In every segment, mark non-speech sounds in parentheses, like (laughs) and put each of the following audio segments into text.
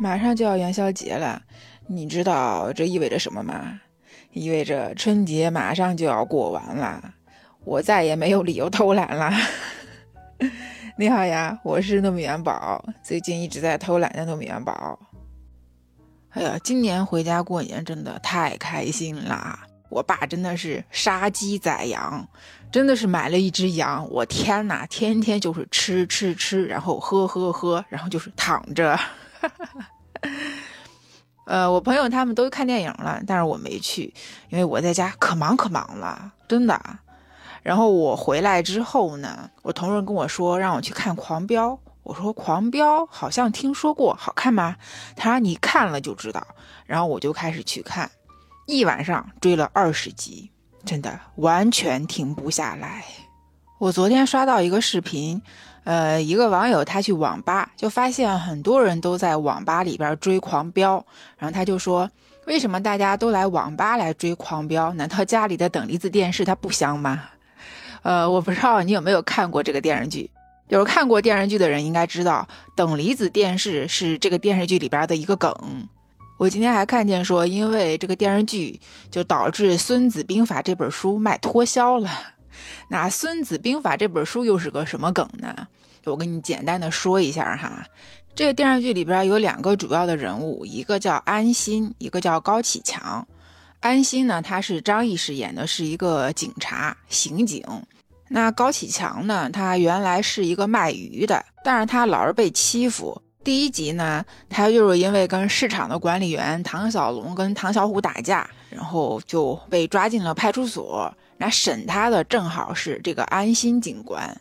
马上就要元宵节了，你知道这意味着什么吗？意味着春节马上就要过完了，我再也没有理由偷懒了。(laughs) 你好呀，我是糯米元宝，最近一直在偷懒的糯米元宝。哎呀，今年回家过年真的太开心啦！我爸真的是杀鸡宰羊，真的是买了一只羊，我天哪，天天就是吃吃吃，然后喝喝喝，然后就是躺着。(laughs) (laughs) 呃，我朋友他们都看电影了，但是我没去，因为我在家可忙可忙了，真的。然后我回来之后呢，我同事跟我说让我去看《狂飙》，我说《狂飙》好像听说过，好看吗？他说你看了就知道。然后我就开始去看，一晚上追了二十集，真的完全停不下来。我昨天刷到一个视频。呃，一个网友他去网吧，就发现很多人都在网吧里边追《狂飙》，然后他就说：“为什么大家都来网吧来追《狂飙》？难道家里的等离子电视它不香吗？”呃，我不知道你有没有看过这个电视剧，有看过电视剧的人应该知道，等离子电视是这个电视剧里边的一个梗。我今天还看见说，因为这个电视剧就导致《孙子兵法》这本书卖脱销了。那《孙子兵法》这本书又是个什么梗呢？我跟你简单的说一下哈。这个电视剧里边有两个主要的人物，一个叫安心，一个叫高启强。安心呢，他是张译饰演的，是一个警察刑警。那高启强呢，他原来是一个卖鱼的，但是他老是被欺负。第一集呢，他就是因为跟市场的管理员唐小龙跟唐小虎打架，然后就被抓进了派出所。那审他的正好是这个安心警官，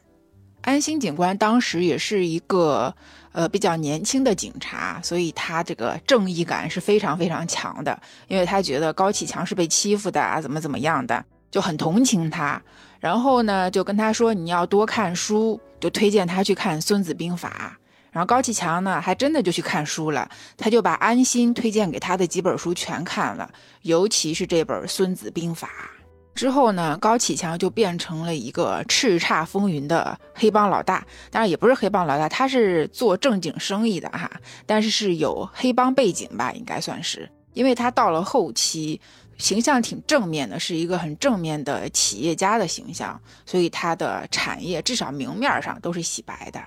安心警官当时也是一个呃比较年轻的警察，所以他这个正义感是非常非常强的，因为他觉得高启强是被欺负的啊，怎么怎么样的，就很同情他，然后呢就跟他说你要多看书，就推荐他去看《孙子兵法》，然后高启强呢还真的就去看书了，他就把安心推荐给他的几本书全看了，尤其是这本《孙子兵法》。之后呢，高启强就变成了一个叱咤风云的黑帮老大，当然也不是黑帮老大，他是做正经生意的哈，但是是有黑帮背景吧，应该算是，因为他到了后期，形象挺正面的，是一个很正面的企业家的形象，所以他的产业至少明面上都是洗白的。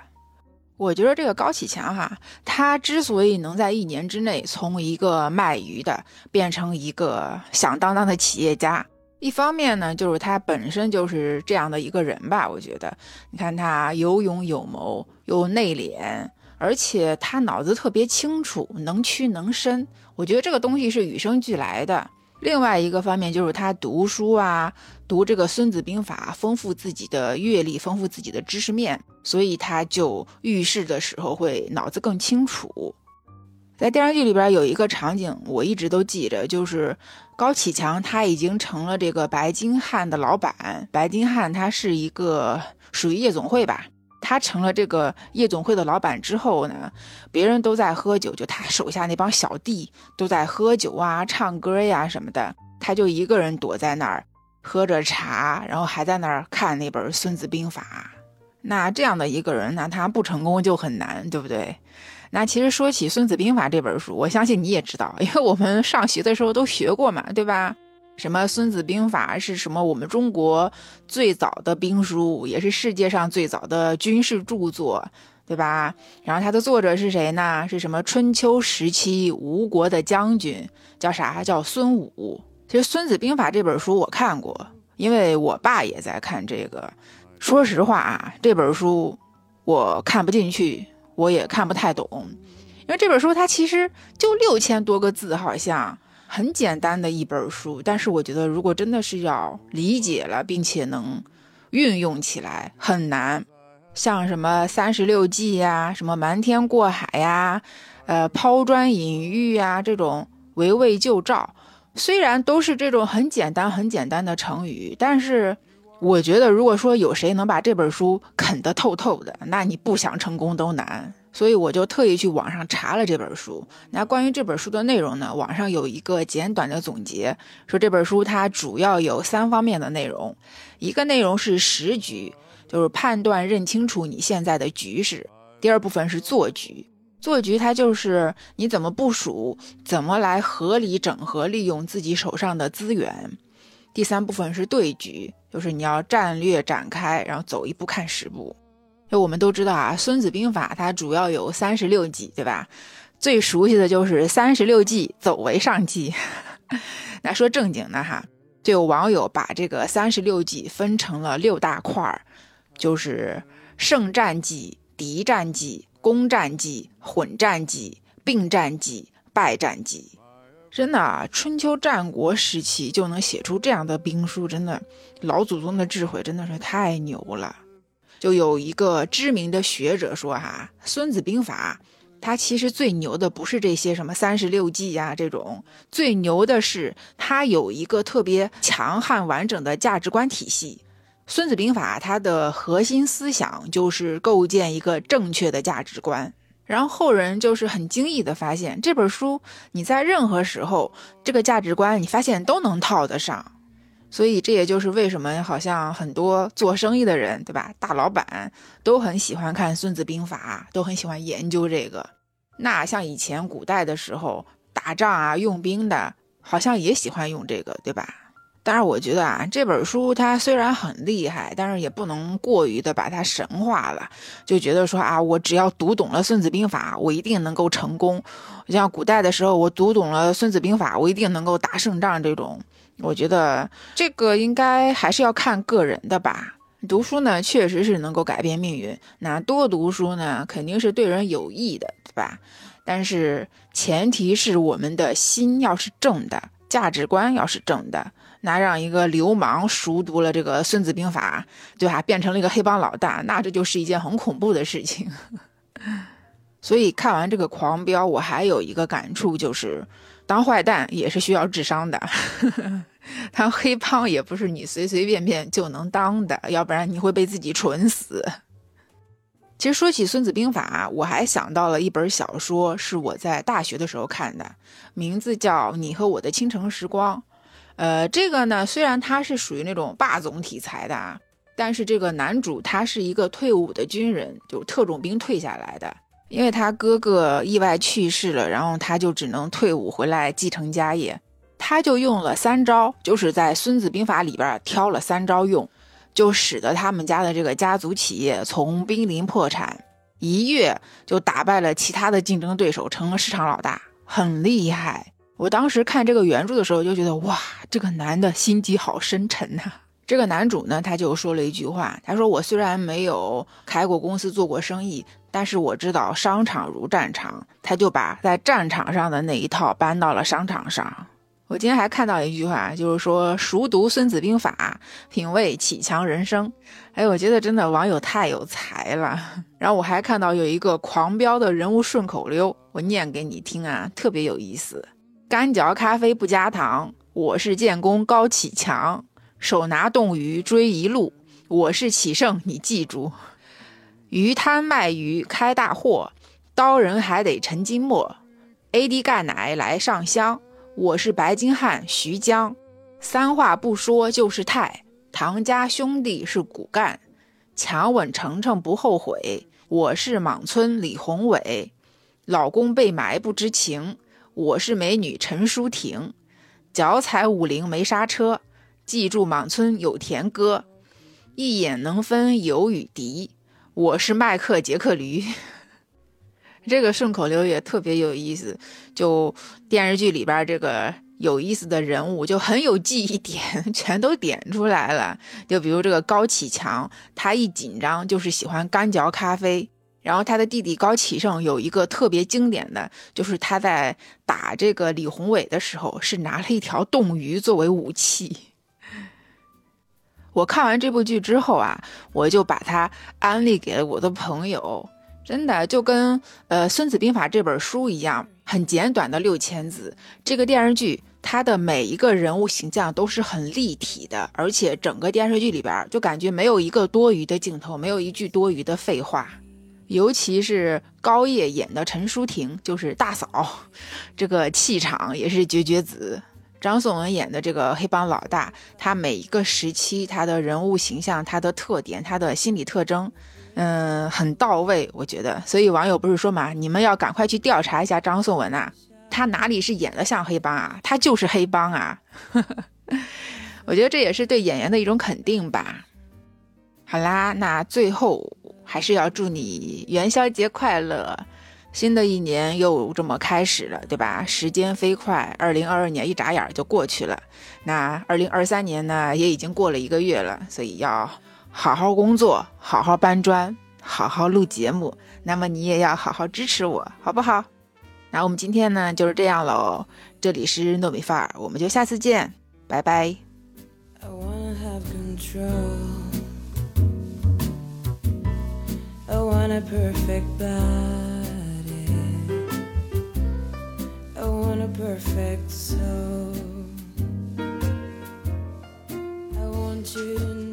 我觉得这个高启强哈，他之所以能在一年之内从一个卖鱼的变成一个响当当的企业家。一方面呢，就是他本身就是这样的一个人吧。我觉得，你看他有勇有谋，又内敛，而且他脑子特别清楚，能屈能伸。我觉得这个东西是与生俱来的。另外一个方面就是他读书啊，读这个《孙子兵法》，丰富自己的阅历，丰富自己的知识面，所以他就遇事的时候会脑子更清楚。在电视剧里边有一个场景，我一直都记着，就是高启强他已经成了这个白金汉的老板。白金汉他是一个属于夜总会吧，他成了这个夜总会的老板之后呢，别人都在喝酒，就他手下那帮小弟都在喝酒啊、唱歌呀什么的，他就一个人躲在那儿喝着茶，然后还在那儿看那本《孙子兵法》。那这样的一个人那，他不成功就很难，对不对？那其实说起《孙子兵法》这本书，我相信你也知道，因为我们上学的时候都学过嘛，对吧？什么《孙子兵法》是什么？我们中国最早的兵书，也是世界上最早的军事著作，对吧？然后它的作者是谁呢？是什么春秋时期吴国的将军，叫啥？叫孙武。其实《孙子兵法》这本书我看过，因为我爸也在看这个。说实话啊，这本书我看不进去。我也看不太懂，因为这本书它其实就六千多个字，好像很简单的一本书。但是我觉得，如果真的是要理解了，并且能运用起来，很难。像什么三十六计呀，什么瞒天过海呀，呃，抛砖引玉呀，这种围魏救赵，虽然都是这种很简单、很简单的成语，但是。我觉得，如果说有谁能把这本书啃得透透的，那你不想成功都难。所以我就特意去网上查了这本书。那关于这本书的内容呢，网上有一个简短的总结，说这本书它主要有三方面的内容。一个内容是时局，就是判断认清楚你现在的局势；第二部分是做局；做局它就是你怎么部署，怎么来合理整合利用自己手上的资源。第三部分是对局，就是你要战略展开，然后走一步看十步。就我们都知道啊，《孙子兵法》它主要有三十六计，对吧？最熟悉的就是三十六计，走为上计。(laughs) 那说正经的哈，就有网友把这个三十六计分成了六大块儿，就是胜战计、敌战计、攻战计、混战计、并战计、败战计。真的啊，春秋战国时期就能写出这样的兵书，真的老祖宗的智慧真的是太牛了。就有一个知名的学者说哈，《孙子兵法》。它其实最牛的不是这些什么三十六计呀，这种最牛的是它有一个特别强悍完整的价值观体系。孙子兵法它的核心思想就是构建一个正确的价值观，然后后人就是很惊异的发现这本书你在任何时候这个价值观你发现都能套得上，所以这也就是为什么好像很多做生意的人对吧，大老板都很喜欢看孙子兵法，都很喜欢研究这个。那像以前古代的时候打仗啊，用兵的，好像也喜欢用这个，对吧？当然，我觉得啊，这本书它虽然很厉害，但是也不能过于的把它神化了，就觉得说啊，我只要读懂了《孙子兵法》，我一定能够成功。像古代的时候，我读懂了《孙子兵法》，我一定能够打胜仗。这种，我觉得这个应该还是要看个人的吧。读书呢，确实是能够改变命运。那多读书呢，肯定是对人有益的，对吧？但是前提是我们的心要是正的，价值观要是正的。那让一个流氓熟读了这个《孙子兵法》，对吧？变成了一个黑帮老大，那这就是一件很恐怖的事情。(laughs) 所以看完这个《狂飙》，我还有一个感触，就是当坏蛋也是需要智商的。(laughs) 当黑帮也不是你随随便便就能当的，要不然你会被自己蠢死。其实说起《孙子兵法》，我还想到了一本小说，是我在大学的时候看的，名字叫《你和我的倾城时光》。呃，这个呢，虽然它是属于那种霸总题材的啊，但是这个男主他是一个退伍的军人，就特种兵退下来的，因为他哥哥意外去世了，然后他就只能退伍回来继承家业。他就用了三招，就是在《孙子兵法》里边挑了三招用，就使得他们家的这个家族企业从濒临破产，一跃就打败了其他的竞争对手，成了市场老大，很厉害。我当时看这个原著的时候就觉得，哇，这个男的心机好深沉呐。这个男主呢，他就说了一句话，他说：“我虽然没有开过公司做过生意，但是我知道商场如战场。”他就把在战场上的那一套搬到了商场上。我今天还看到一句话，就是说熟读《孙子兵法》，品味启强人生。哎，我觉得真的网友太有才了。然后我还看到有一个狂飙的人物顺口溜，我念给你听啊，特别有意思。干嚼咖啡不加糖，我是建功高启强，手拿冻鱼追一路，我是启胜，你记住。鱼摊卖鱼开大货，刀人还得沉金末。AD 钙奶来上香。我是白金汉徐江，三话不说就是太。唐家兄弟是骨干，强吻程程不后悔。我是莽村李宏伟，老公被埋不知情。我是美女陈淑婷，脚踩五菱没刹车。记住莽村有田歌，一眼能分友与敌。我是麦克杰克驴。这个顺口溜也特别有意思，就电视剧里边这个有意思的人物就很有记忆点，(laughs) 全都点出来了。就比如这个高启强，他一紧张就是喜欢干嚼咖啡。然后他的弟弟高启盛有一个特别经典的，就是他在打这个李宏伟的时候，是拿了一条冻鱼作为武器。我看完这部剧之后啊，我就把它安利给了我的朋友。真的就跟呃《孙子兵法》这本书一样，很简短的六千字。这个电视剧它的每一个人物形象都是很立体的，而且整个电视剧里边就感觉没有一个多余的镜头，没有一句多余的废话。尤其是高叶演的陈淑婷，就是大嫂，(laughs) 这个气场也是绝绝子。张颂文演的这个黑帮老大，他每一个时期他的人物形象、他的特点、他的心理特征。嗯，很到位，我觉得。所以网友不是说嘛，你们要赶快去调查一下张颂文呐，他哪里是演的像黑帮啊，他就是黑帮啊。(laughs) 我觉得这也是对演员的一种肯定吧。好啦，那最后还是要祝你元宵节快乐。新的一年又这么开始了，对吧？时间飞快，二零二二年一眨眼就过去了。那二零二三年呢，也已经过了一个月了，所以要好好工作，好好搬砖，好好录节目。那么你也要好好支持我，好不好？那我们今天呢就是这样喽。这里是糯米范儿，我们就下次见，拜拜。want a perfect soul. I want you